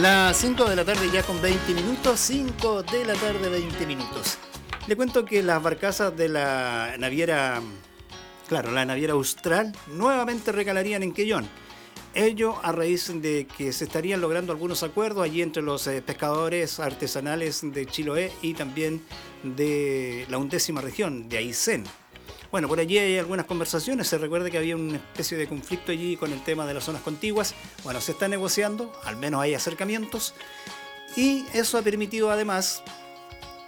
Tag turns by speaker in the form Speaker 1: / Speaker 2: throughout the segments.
Speaker 1: Las 5 de la tarde ya con 20 minutos, 5 de la tarde 20 minutos. Le cuento que las barcazas de la naviera, claro, la naviera Austral, nuevamente recalarían en Quellón. Ello a raíz de que se estarían logrando algunos acuerdos allí entre los eh, pescadores artesanales de Chiloé y también de la undécima región, de Aysén. Bueno, por allí hay algunas conversaciones. Se recuerda que había una especie de conflicto allí con el tema de las zonas contiguas. Bueno, se está negociando, al menos hay acercamientos. Y eso ha permitido además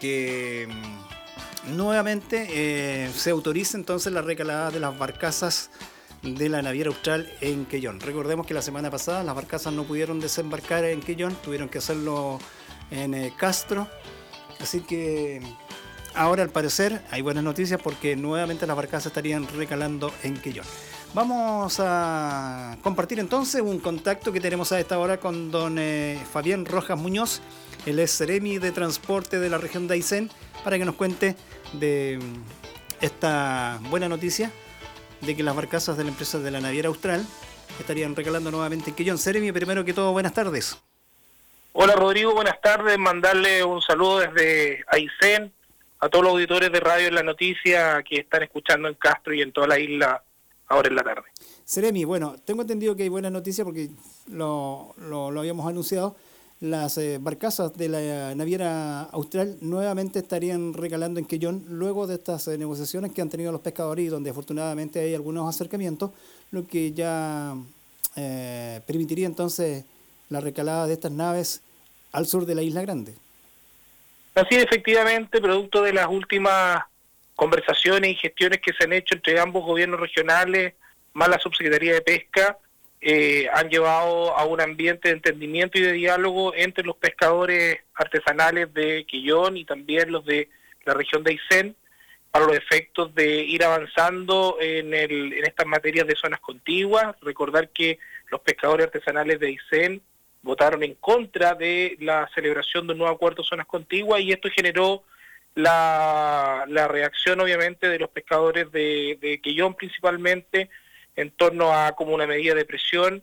Speaker 1: que mm, nuevamente eh, se autorice entonces la recalada de las barcazas de la naviera austral en Quellón. Recordemos que la semana pasada las barcazas no pudieron desembarcar en Quellón, tuvieron que hacerlo en eh, Castro. Así que Ahora al parecer hay buenas noticias porque nuevamente las barcazas estarían recalando en Quillón. Vamos a compartir entonces un contacto que tenemos a esta hora con don eh, Fabián Rojas Muñoz, el es Seremi de Transporte de la región de Aysén, para que nos cuente de mm, esta buena noticia de que las barcazas de la empresa de la Naviera Austral estarían recalando nuevamente en Quillón. Seremi, primero que todo, buenas tardes.
Speaker 2: Hola Rodrigo, buenas tardes. Mandarle un saludo desde Aysén, a todos los auditores de Radio en la Noticia que están escuchando en Castro y en toda la isla ahora en la tarde.
Speaker 1: Seremi, bueno, tengo entendido que hay buena noticia porque lo, lo, habíamos anunciado. Las eh, barcazas de la naviera austral nuevamente estarían recalando en Quellón luego de estas eh, negociaciones que han tenido los pescadores y donde afortunadamente hay algunos acercamientos, lo que ya eh, permitiría entonces la recalada de estas naves al sur de la Isla Grande.
Speaker 2: Así efectivamente, producto de las últimas conversaciones y gestiones que se han hecho entre ambos gobiernos regionales, más la Subsecretaría de Pesca, eh, han llevado a un ambiente de entendimiento y de diálogo entre los pescadores artesanales de Quillón y también los de la región de Aysén para los efectos de ir avanzando en, el, en estas materias de zonas contiguas. Recordar que los pescadores artesanales de Aysén votaron en contra de la celebración de un nuevo acuerdo de zonas contiguas y esto generó la, reacción obviamente de los pescadores de, de Quillón principalmente en torno a como una medida de presión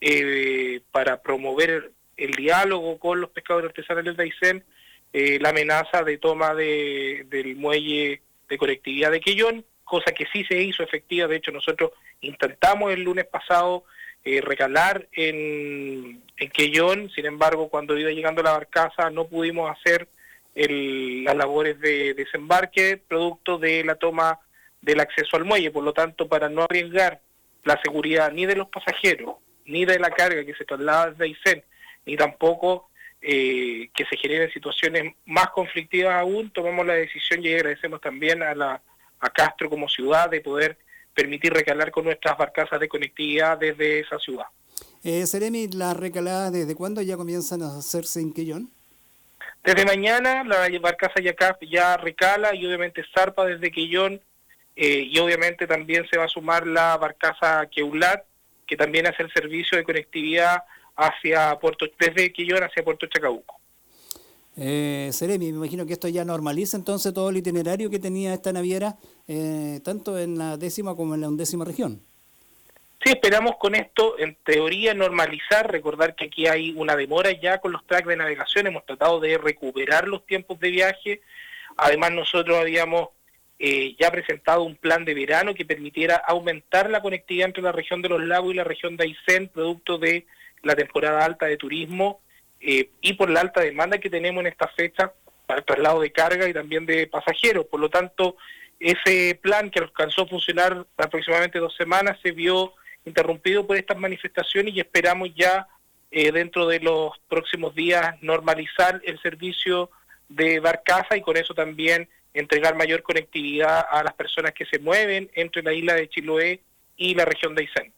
Speaker 2: eh, para promover el diálogo con los pescadores artesanales de Aysén, eh, la amenaza de toma de, del muelle de conectividad de Quillón, cosa que sí se hizo efectiva, de hecho nosotros intentamos el lunes pasado eh, recalar en, en Quellón, sin embargo, cuando iba llegando la barcaza no pudimos hacer las labores de desembarque producto de la toma del acceso al muelle, por lo tanto, para no arriesgar la seguridad ni de los pasajeros, ni de la carga que se traslada desde Aysén, ni tampoco eh, que se generen situaciones más conflictivas aún, tomamos la decisión y agradecemos también a, la, a Castro como ciudad de poder permitir recalar con nuestras barcazas de conectividad desde esa ciudad.
Speaker 1: Eh, Seremi, ¿las recaladas desde cuándo ya comienzan a hacerse en Quillón?
Speaker 2: Desde mañana la barcaza Yacap ya recala y obviamente zarpa desde Quillón eh, y obviamente también se va a sumar la barcaza Queulat que también hace el servicio de conectividad hacia Puerto desde Quillón hacia Puerto Chacabuco.
Speaker 1: Eh, me imagino que esto ya normaliza entonces todo el itinerario que tenía esta naviera, eh, tanto en la décima como en la undécima región.
Speaker 2: Sí, esperamos con esto, en teoría, normalizar, recordar que aquí hay una demora ya con los tracks de navegación, hemos tratado de recuperar los tiempos de viaje, además nosotros habíamos eh, ya presentado un plan de verano que permitiera aumentar la conectividad entre la región de los lagos y la región de Aysén, producto de la temporada alta de turismo, eh, y por la alta demanda que tenemos en esta fecha para el traslado de carga y también de pasajeros. Por lo tanto, ese plan que alcanzó a funcionar aproximadamente dos semanas se vio interrumpido por estas manifestaciones y esperamos ya eh, dentro de los próximos días normalizar el servicio de barcaza y con eso también entregar mayor conectividad a las personas que se mueven entre la isla de Chiloé y la región de Aysén.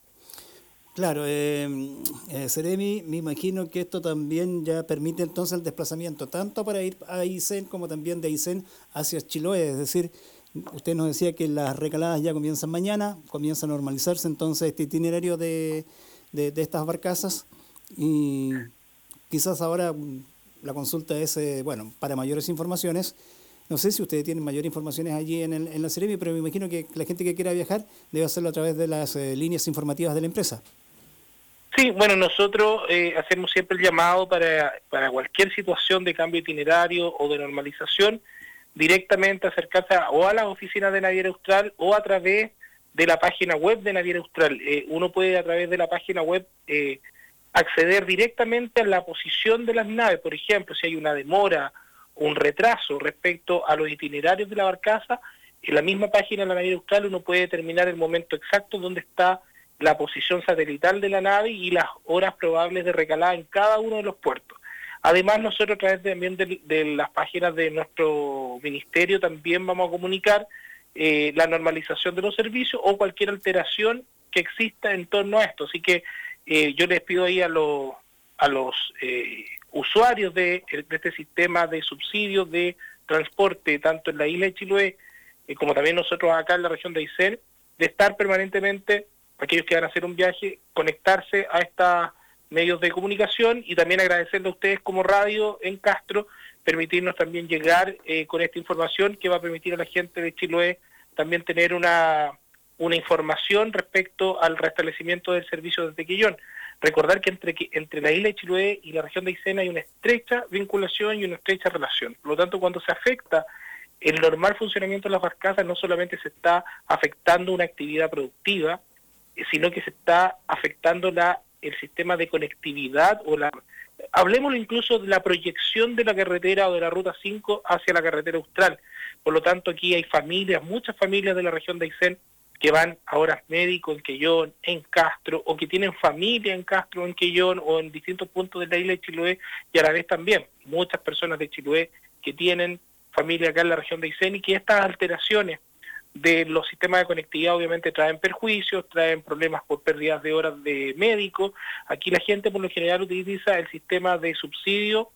Speaker 1: Claro, eh, eh, me imagino que esto también ya permite entonces el desplazamiento, tanto para ir a Aysén como también de Aysén hacia Chiloé. Es decir, usted nos decía que las recaladas ya comienzan mañana, comienza a normalizarse entonces este itinerario de, de, estas barcazas y quizás ahora la consulta es, eh, bueno, para mayores informaciones. No sé si ustedes tienen mayores informaciones allí en, el, en la Seremi, pero me imagino que la gente que quiera viajar debe hacerlo a través de las eh, líneas informativas de la empresa.
Speaker 2: Sí, bueno, nosotros eh, hacemos siempre el llamado para, para cualquier situación de cambio itinerario o de normalización, directamente acercarse o a las oficinas de Naviera Austral o a través de la página web de Naviera Austral. Eh, uno puede a través de la página web eh, acceder directamente a la posición de las naves, por ejemplo, si hay una demora, un retraso respecto a los itinerarios de la barcaza, en la misma página de la Naviera Austral uno puede determinar el momento exacto donde está la posición satelital de la nave y las horas probables de recalada en cada uno de los puertos. Además, nosotros a través también de, las páginas de nuestro ministerio también vamos a comunicar eh, la normalización de los servicios o cualquier alteración que exista en torno a esto. Así que eh, yo les pido ahí a, los a los eh, usuarios de, este sistema de subsidios de transporte, tanto en la isla de Chiloé como también nosotros acá en la región de Aysén, de estar permanentemente aquellos que van a hacer un viaje, conectarse a estos medios de comunicación y también agradecerle a ustedes como radio en Castro, permitirnos también llegar eh, con esta información que va a permitir a la gente de Chiloé también tener una, una información respecto al restablecimiento del servicio de Tequillón. Recordar que entre, entre la isla de Chiloé y la región de Aysén hay una estrecha vinculación y una estrecha relación. Por lo tanto, cuando se afecta el normal funcionamiento de las barcazas, no solamente se está afectando una actividad productiva, sino que se está afectando la, el sistema de conectividad o la... Hablemos incluso de la proyección de la carretera o de la ruta 5 hacia la carretera austral. Por lo tanto, aquí hay familias, muchas familias de la región de Aysén que van a horas médicos en Quellón, en Castro, o que tienen familia en Castro, en Quellón, o en distintos puntos de la isla de Chiloé, y a la vez también muchas personas de Chiloé que tienen familia acá en la región de Aysén y que estas alteraciones de los sistemas de conectividad obviamente traen perjuicios, traen problemas por pérdidas de horas de médico. Aquí la gente por lo general utiliza el sistema de subsidio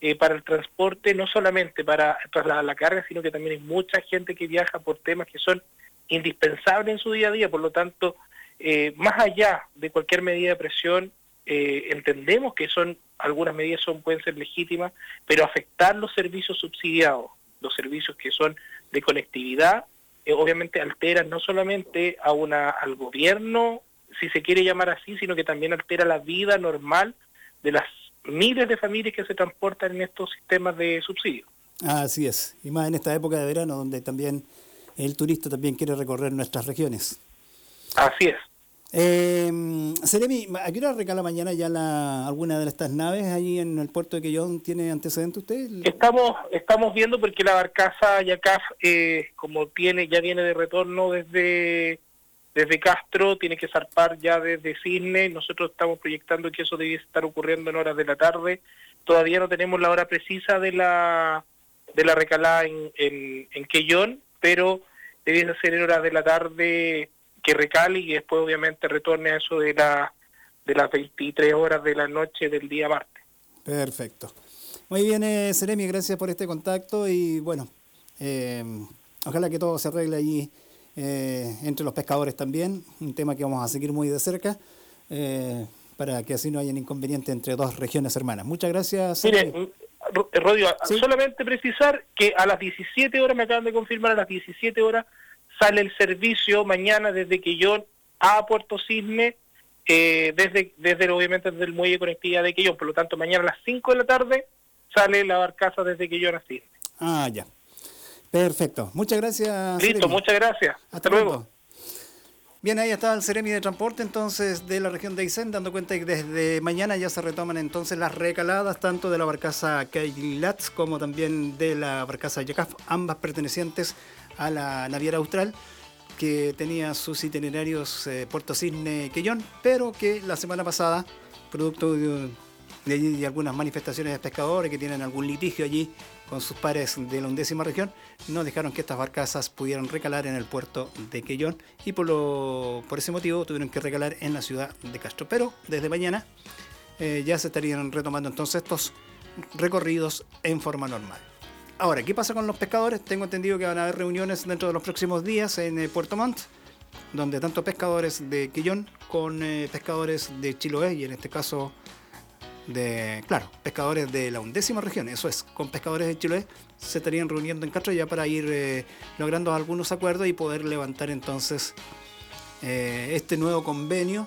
Speaker 2: eh, para el transporte, no solamente para trasladar la carga, sino que también hay mucha gente que viaja por temas que son indispensables en su día a día. Por lo tanto, eh, más allá de cualquier medida de presión, eh, entendemos que son algunas medidas son pueden ser legítimas, pero afectar los servicios subsidiados, los servicios que son de conectividad, eh, obviamente alteran no solamente a una, al gobierno, si se quiere llamar así, sino que también altera la vida normal de las miles de familias que se transportan en estos sistemas de subsidio.
Speaker 1: Así es, y más en esta época de verano donde también el turista también quiere recorrer nuestras regiones.
Speaker 2: Así es.
Speaker 1: Eh, Seremi, ¿a qué hora recala mañana ya la, alguna de estas naves ahí en el puerto de Quellón? ¿Tiene antecedente usted?
Speaker 2: Estamos estamos viendo porque la barcaza Yacaf, eh, como tiene ya viene de retorno desde desde Castro, tiene que zarpar ya desde Cisne. Nosotros estamos proyectando que eso debe estar ocurriendo en horas de la tarde. Todavía no tenemos la hora precisa de la de la recalada en, en, en Quellón, pero debe ser en horas de la tarde que recale y después obviamente retorne a eso de, la, de las 23 horas de la noche del día martes.
Speaker 1: Perfecto. Muy bien, eh, Seremi, gracias por este contacto y bueno, eh, ojalá que todo se arregle allí eh, entre los pescadores también, un tema que vamos a seguir muy de cerca. Eh, para que así no haya inconveniente entre dos regiones hermanas. Muchas gracias.
Speaker 2: Mire, Rodio, solamente precisar que a las 17 horas, me acaban de confirmar, a las 17 horas sale el servicio mañana desde Quillón a Puerto Cisne, eh, desde, desde obviamente desde el muelle de conectividad de Quillón. Por lo tanto, mañana a las 5 de la tarde sale la barcaza desde Quillón a Cisne.
Speaker 1: Ah, ya. Perfecto. Muchas gracias.
Speaker 2: Listo, muchas gracias. Hasta, luego.
Speaker 1: Bien, ahí está el Ceremi de Transporte entonces de la región de Aysén, dando cuenta que desde mañana ya se retoman entonces las recaladas tanto de la barcaza Kailatz como también de la barcaza Yacaf, ambas pertenecientes a la naviera austral que tenía sus itinerarios eh, Puerto Cisne Quellón, pero que la semana pasada, producto de, de, algunas manifestaciones de pescadores que tienen algún litigio allí con sus pares de la undécima región, no dejaron que estas barcazas pudieran recalar en el puerto de Quellón y por, lo, por ese motivo tuvieron que recalar en la ciudad de Castro. Pero desde mañana eh, ya se estarían retomando entonces estos recorridos en forma normal. Ahora, ¿qué pasa con los pescadores? Tengo entendido que van a haber reuniones dentro de los próximos días en eh, Puerto Montt, donde tanto pescadores de Quillón con eh, pescadores de Chiloé, y en este caso de, claro, pescadores de la undécima región, eso es, con pescadores de Chiloé, se estarían reuniendo en Castro ya para ir eh, logrando algunos acuerdos y poder levantar entonces este nuevo convenio,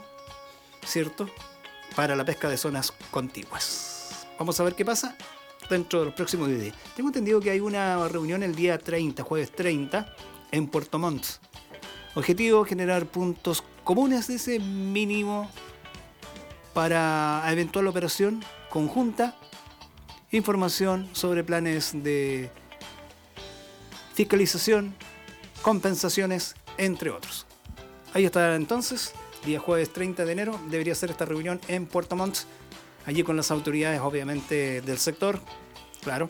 Speaker 1: ¿cierto? para la pesca de zonas contiguas. Vamos a ver qué pasa dentro de los próximos días. Tengo entendido que hay una reunión el día 30, jueves 30, en Puerto Montt. Objetivo, generar puntos comunes ese mínimo para eventual operación conjunta, información sobre planes de fiscalización, compensaciones, entre otros. Ahí está entonces, día jueves 30 de enero, debería ser esta reunión en Puerto Montt, allí con las autoridades obviamente del sector, claro,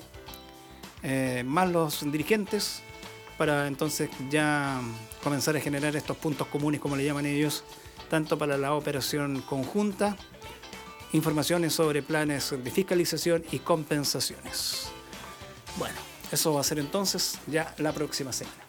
Speaker 1: eh, más los dirigentes, para entonces ya comenzar a generar estos puntos comunes, como le llaman ellos, tanto para la operación conjunta, informaciones sobre planes de fiscalización y compensaciones. Bueno, eso va a ser entonces ya la próxima semana.